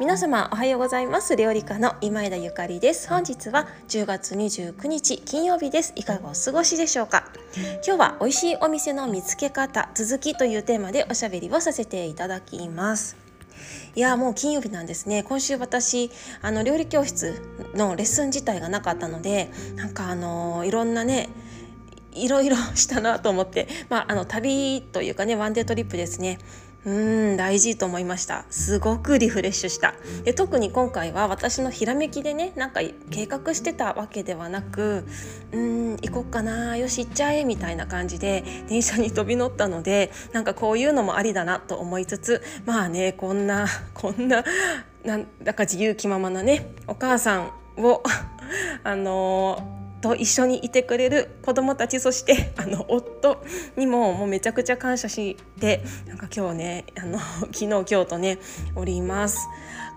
皆様おはようございます。料理家の今枝ゆかりです。本日は10月29日金曜日です。いかがお過ごしでしょうか？今日は美味しいお店の見つけ方続きというテーマでおしゃべりをさせていただきます。いやもう金曜日なんですね。今週私あの料理教室のレッスン自体がなかったのでなんかあのいろんなねいろいろしたなと思って、まあ、あの旅というかねワンデートリップですねうん大事と思いました。すごくリフレッシュした。で特に今回は私のひらめきでねなんか計画してたわけではなくうん行こっかなよし行っちゃえみたいな感じで電車に飛び乗ったのでなんかこういうのもありだなと思いつつまあねこんな こんななんだか自由気ままなねお母さんを あのーと一緒にいてくれる子どもたちそして あの夫にももうめちゃくちゃ感謝してなんか今日ねあの 昨日今日とねおります。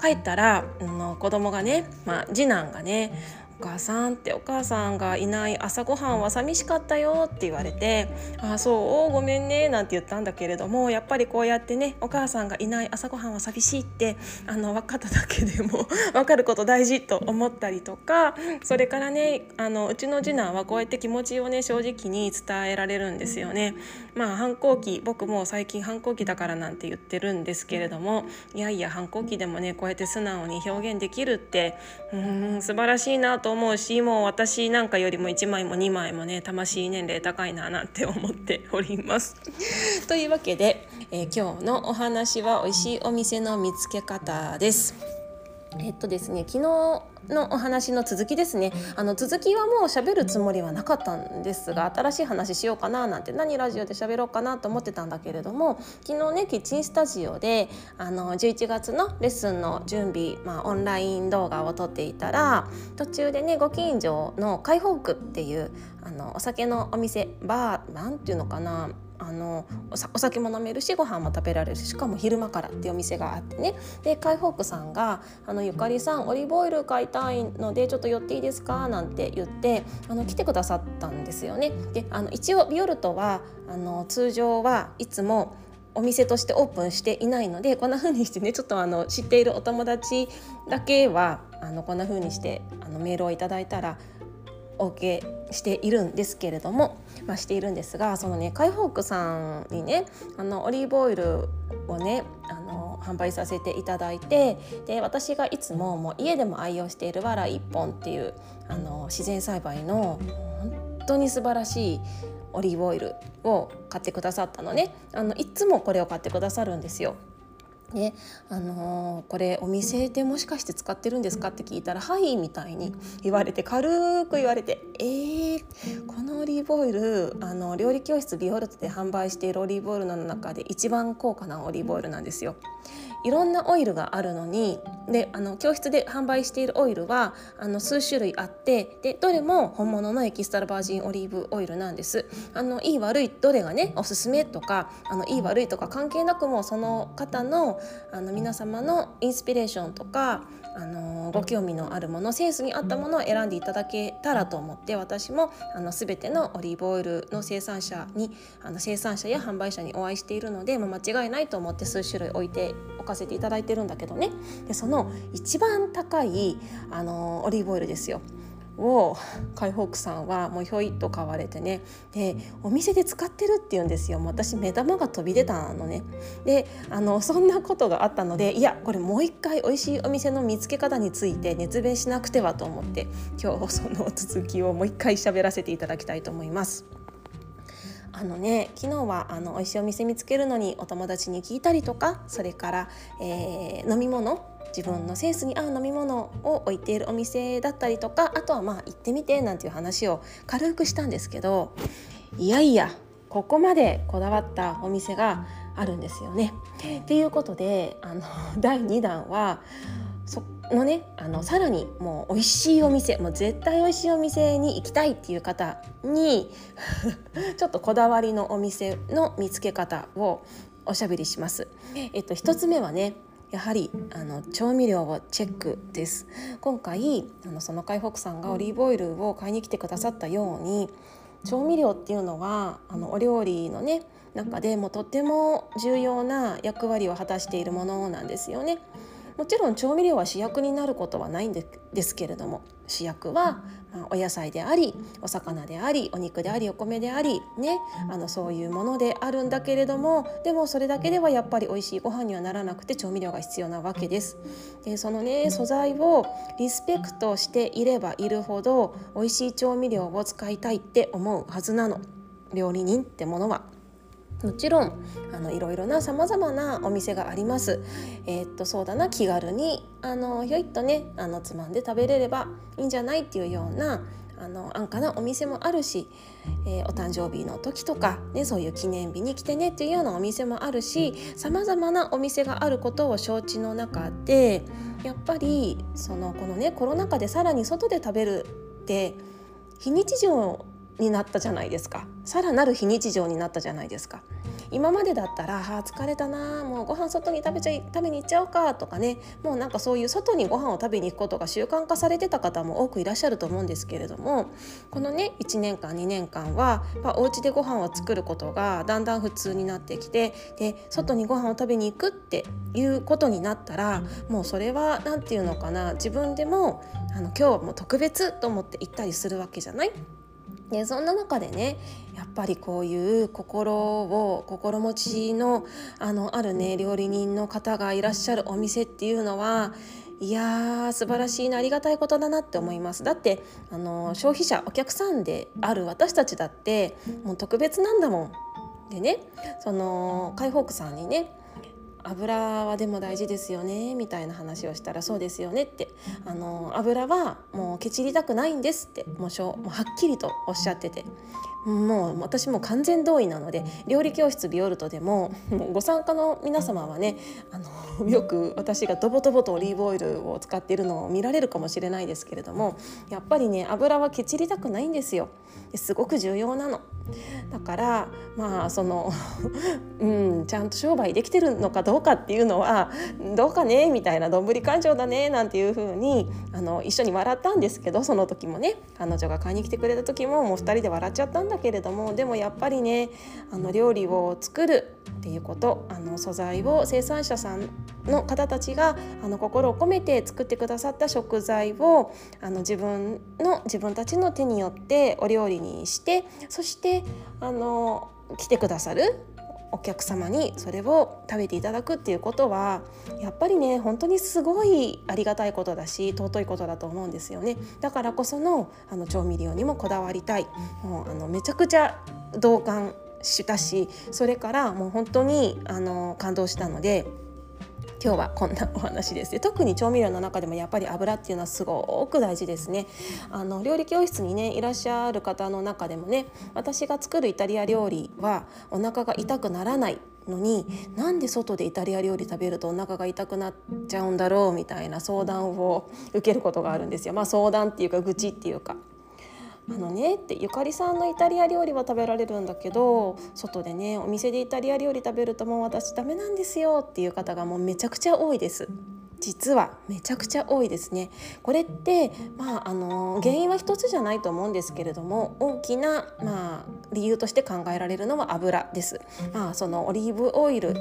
帰ったらあの子供がね、まあ、次男がねお母さんってお母さんがいない朝ごはんは寂しかったよって言われて「ああそう？ごめんね」なんて言ったんだけれどもやっぱりこうやってねお母さんがいない朝ごはんは寂しいってあの分かっただけでも 分かること大事と思ったりとかそれからねあのうちの次男はこうやって気持ちをね正直に伝えられるんですよね。まあ反抗期僕も最近反抗期だからなんて言ってるんですけれどもいやいや反抗期でもねこうやって素直に表現できるってうん素晴らしいなとと思うしもう私なんかよりも1枚も2枚もね魂年齢高いななんて思っております。というわけで、えー、今日のお話は美味しいお店の見つけ方です。えっとですね昨日のお話の続きですね。あの続きはもう喋るつもりはなかったんですが新しい話しようかななんて何ラジオで喋ろうかなと思ってたんだけれども昨日ねキッチンスタジオであの11月のレッスンの準備、まあ、オンライン動画を撮っていたら途中でねご近所の開放区っていうあのお酒のお店バーなんていうのかなあのお酒も飲めるしご飯も食べられるししかも昼間からっていうお店があってねでカイホークさんが「あのゆかりさんオリーブオイル買いたいのでちょっと寄っていいですか?」なんて言ってあの来てくださったんですよね。であの一応ビオルトはあの通常はいつもお店としてオープンしていないのでこんな風にしてねちょっとあの知っているお友達だけはあのこんな風にしてあのメールをいただいたらお受けしているんですけれども、まあ、しているんですがそのねカイホークさんにねあのオリーブオイルをねあの販売させていただいてで私がいつももう家でも愛用しているわら一本っていうあの自然栽培の本当に素晴らしいオリーブオイルを買ってくださったのねあのいつもこれを買ってくださるんですよ。ねあのー、これお店でもしかして使ってるんですかって聞いたら「はい」みたいに言われて軽く言われて「えー、このオリーブオイルあの料理教室ビオルトで販売しているオリーブオイルの中で一番高価なオリーブオイルなんですよ。いろんなオイルがあるのにであの教室で販売しているオイルはあの数種類あってでどれも本物のエキストラバージンオリーブオイルなんです。あのいい悪いどれがねおすすめとかあのいい悪いとか関係なくもその方のあの皆様のインスピレーションとかあのご興味のあるものセンスに合ったものを選んでいただけたらと思って私もあの全てのオリーブオイルの生産者にあの生産者や販売者にお会いしているので、まあ間違いないと思って数種類置いておかせていただいてるんだけどね。でその一番高いあのオリーブオイルですよ。を海北さんはもうひょいっと買われてね。でお店で使ってるって言うんですよ。私目玉が飛び出たのね。であのそんなことがあったのでいやこれもう一回美味しいお店の見つけ方について熱弁しなくてはと思って今日その続きをもう一回喋らせていただきたいと思います。あのね昨日はあの美味しいお店見つけるのにお友達に聞いたりとかそれから、えー、飲み物自分のセンスに合う飲み物を置いているお店だったりとかあとはまあ行ってみてなんていう話を軽くしたんですけどいやいやここまでこだわったお店があるんですよね。っていうことであの 第2弾はそのねあのさらにもう美味しいお店もう絶対美味しいお店に行きたいっていう方に ちょっとこだわりのお店の見つけ方をおしゃべりします。えっと一つ目はねやはりあの調味料をチェックです今回あのその海北さんがオリーブオイルを買いに来てくださったように調味料っていうのはあのお料理のね中でもとっても重要な役割を果たしているものなんですよね。もちろん調味料は主役になることはないんですけれども主役は、まお野菜でありお魚でありお肉でありお米でありねあのそういうものであるんだけれどもでもそれだけではやっぱり美味しいご飯にはならなくて調味料が必要なわけです。でそのね素材をリスペクトしていればいるほど美味しい調味料を使いたいって思うはずなの料理人ってものは。もちろんあのいろいろなさまざまなお店があります。えー、っとそうだな気軽にあのひょいっとねあのつまんで食べれればいいんじゃないっていうようなあの安価なお店もあるし、えー、お誕生日の時とか、ね、そういう記念日に来てねっていうようなお店もあるしさまざまなお店があることを承知の中でやっぱりそのこのねコロナ禍でさらに外で食べるって非日常になったじゃないですか。さらなる非日常になったじゃないですか。今までだったら「あ疲れたなもうご飯外に食べちゃい食べに行っちゃおうか」とかね。もうなんかそういう外にご飯を食べに行くことが習慣化されてた方も多くいらっしゃると思うんですけれどもこのね1年間2年間は、まあ、お家でご飯を作ることがだんだん普通になってきてで外にご飯を食べに行くっていうことになったらもうそれは何て言うのかな自分でもあの今日はもう特別と思って行ったりするわけじゃない？でそんな中でねやっぱりこういう心を心持ちのあのあるね料理人の方がいらっしゃるお店っていうのはいやー素晴らしいなありがたいことだなって思いますだってあの消費者お客さんである私たちだってもう特別なんだもん。でねその海北さんにね油はでも大事ですよねみたいな話をしたらそうですよねって。あの油はもうケチりたくないんですってもうしょもうはっきりとおっしゃってて。もう私も完全同意なので料理教室ビオルトでももうご参加の皆様はねあのよく私がドボドボとオリーブオイルを使っているのを見られるかもしれないですけれどもやっぱりね油はケチりたくないんですよ。すごく重要なの。だからまあその うんちゃんと商売できてるのかどうかっていうのはどうかねみたいなどんぶり勘定だねなんていうふうにあの一緒に笑ったんですけどその時もね彼女が買いに来てくれた時ももう2人で笑っちゃったんだけれどもでもやっぱりねあの料理を作るっていうことあの素材を生産者さんの方たちがあの心を込めて作ってくださった食材をあの自分の自分たちの手によってお料理にしてそしてあの来てくださるお客様にそれを食べていただくっていうことはやっぱりね本当にすごいありがたいことだし尊いことだと思うんですよね。だからこそのあの調味料にもこだわりたい。もうあのめちゃくちゃ同感したしそれからもう本当にあの感動したので今日はこんなお話です。特に調味料の中でもやっぱり油っていうのはすごく大事ですね。あの料理教室にねいらっしゃる方の中でもね私が作るイタリア料理はお腹が痛くならないのになんで外でイタリア料理食べるとお腹が痛くなっちゃうんだろうみたいな相談を受けることがあるんですよ。まあ、相談っていうか愚痴っていうか。あのねってゆかりさんのイタリア料理は食べられるんだけど外でねお店でイタリア料理食べるともう私ダメなんですよっていう方がもうめちゃくちゃ多いです。実はめちゃくちゃ多いですね。これってまああの原因は一つじゃないと思うんですけれども大きなまあ理由として考えられるのは油です。まあそのオリーブオイル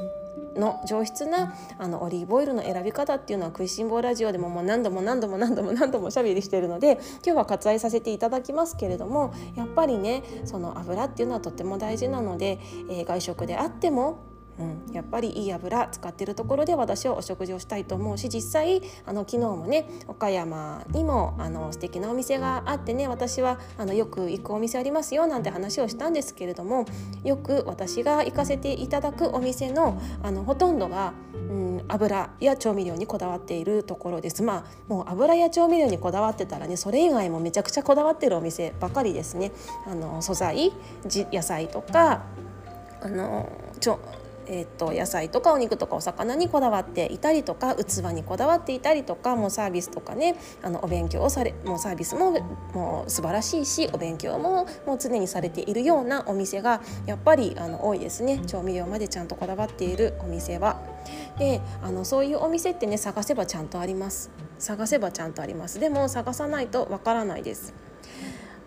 の上質なあのオリーブオイルの選び方っていうのは食いしん坊ラジオでももう何度も何度も何度も何度もおしゃべりしてるので今日は割愛させていただきますけれどもやっぱりねその油っていうのはとっても大事なので、えー、外食であってもうん、やっぱりいい油使ってるところで私はお食事をしたいと思うし実際あの昨日もね岡山にもあの素敵なお店があってね私はあのよく行くお店ありますよなんて話をしたんですけれどもよく私が行かせていただくお店のあのほとんどが、うん、油や調味料にこだわっているところです。まあもう油や調味料にこだわってたらねそれ以外もめちゃくちゃこだわってるお店ばかりですね。あの素材野菜とかあのちょえー、と野菜とかお肉とかお魚にこだわっていたりとか器にこだわっていたりとかもうサービスとかねあのお勉強をされもうサービスももう素晴らしいしお勉強ももう常にされているようなお店がやっぱりあの多いですね。調味料までちゃんとこだわっているお店は。であのそういうお店ってね探せばちゃんとあります。探せばちゃんとあります。でも探さないとわからないです。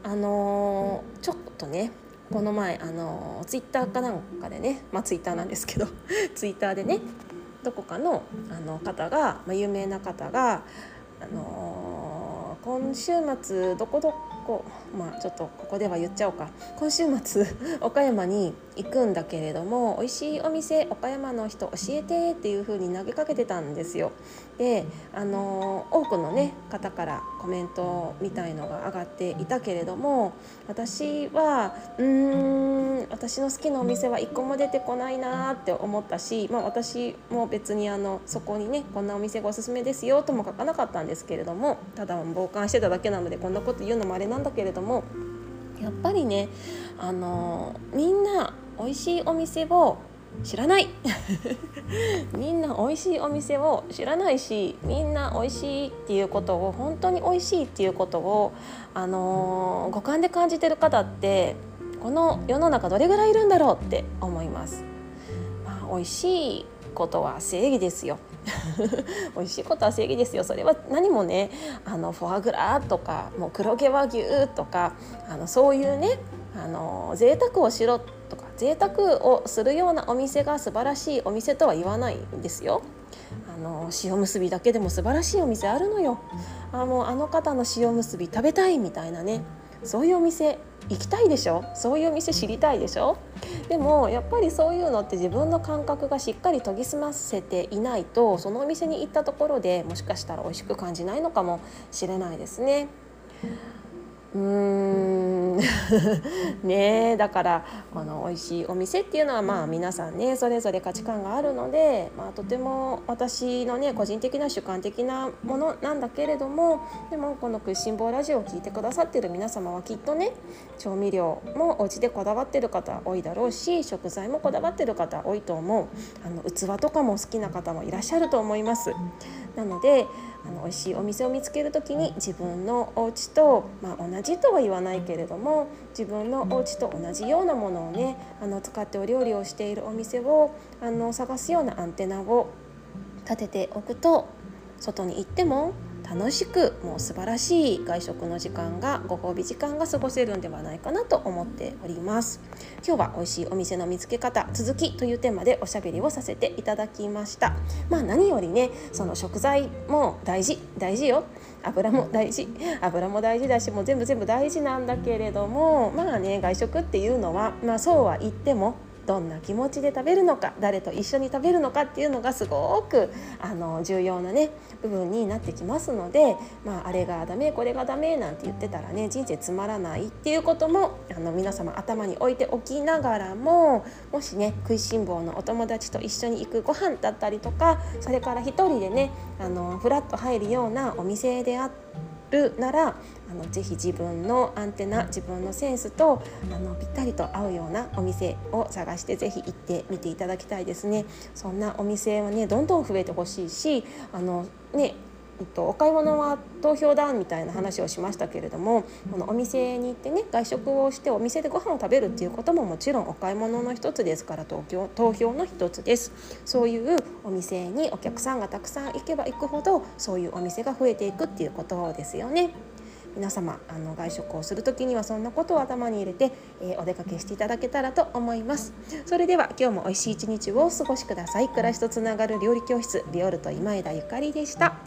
あのー、ちょっとねこの前あのツイッターかなんかでねまあツイッターなんですけど ツイッターでねどこかのあの方が、まあ、有名な方が、あのー、今週末どこどこまあちょっとここでは言っちゃおうか今週末 岡山に行くんだけれども美味しいお店岡山の人教えてっていう風に投げかけてたんですよ。であの多くのね方からコメントみたいのが上がっていたけれども私はうーん私の好きなお店は一個も出てこないなって思ったし、まあ、私も別にあのそこにねこんなお店がおすすめですよとも書かなかったんですけれどもただ傍観してただけなのでこんなこと言うのもあれなんだけれどもやっぱりねあのみんな美味しいお店を知らない。みんな美味しいお店を知らないしみんな美味しいっていうことを本当に美味しいっていうことを、あのー、五感で感じてる方ってこの世の中どれぐらいいるんだろうって思います。まあ、美味しいことは正義ですよ。美味しいことは正義ですよ。それは何もねあのフォアグラとかもう黒毛和牛とかあのそういうねあの贅沢をしろとか贅沢をするようなお店が素晴らしいお店とは言わないんですよ。あの塩むすびだけでも素晴らしいお店あるのよ。あもうあの方の塩むすび食べたいみたいなねそういうお店行きたいでしょ？そういうお店知りたいでしょ？でもやっぱりそういうのって自分の感覚がしっかり研ぎ澄ませていないとそのお店に行ったところでもしかしたら美味しく感じないのかもしれないですね。うーん。ねだからあの美味しいお店っていうのはまあ皆さんねそれぞれ価値観があるので、まあ、とても私のね個人的な主観的なものなんだけれどもでもこの「食いしん坊ラジオ」を聴いてくださってる皆様はきっとね調味料もお家でこだわってる方多いだろうし食材もこだわってる方多いと思う。あの器とかも好きな方もいらっしゃると思います。なのであの美味しいお店を見つける時に自分のお家と、まあ、同じとは言わないけれども自分のお家と同じようなものをねあの使ってお料理をしているお店をあの探すようなアンテナを立てておくと外に行っても楽しくもう素晴らしい外食の時間がご褒美時間が過ごせるんではないかなと思っております。今日は美味しいお店の見つけ方続きというテーマでおしゃべりをさせていただきました。まあ何よりねその食材も大事大事よ。油も大事。油も大事だしもう全部全部大事なんだけれどもまあね外食っていうのはまあそうは言ってもどんな気持ちで食べるのか誰と一緒に食べるのかっていうのがすごくあの重要なね部分になってきますので、まあ、あれがダメこれがダメなんて言ってたらね人生つまらないっていうこともあの皆様頭に置いておきながらももしね食いしん坊のお友達と一緒に行くご飯だったりとかそれから一人でねあのフラッと入るようなお店であってるならあのぜひ自分のアンテナ自分のセンスとあのぴったりと合うようなお店を探してぜひ行ってみていただきたいですね。そんなお店はねどんどん増えてほしいしあのねと、お買い物は投票だみたいな話をしましたけれどもこのお店に行ってね外食をしてお店でご飯を食べるっていうことももちろんお買い物の一つですから投票投票の一つです。そういうお店にお客さんがたくさん行けば行くほどそういうお店が増えていくっていうことですよね。皆様あの外食をする時にはそんなことを頭に入れて、えー、お出かけしていただけたらと思います。それでは今日も美味しい一日をお過ごしください。暮らしとつながる料理教室ビオルト今枝ゆかりでした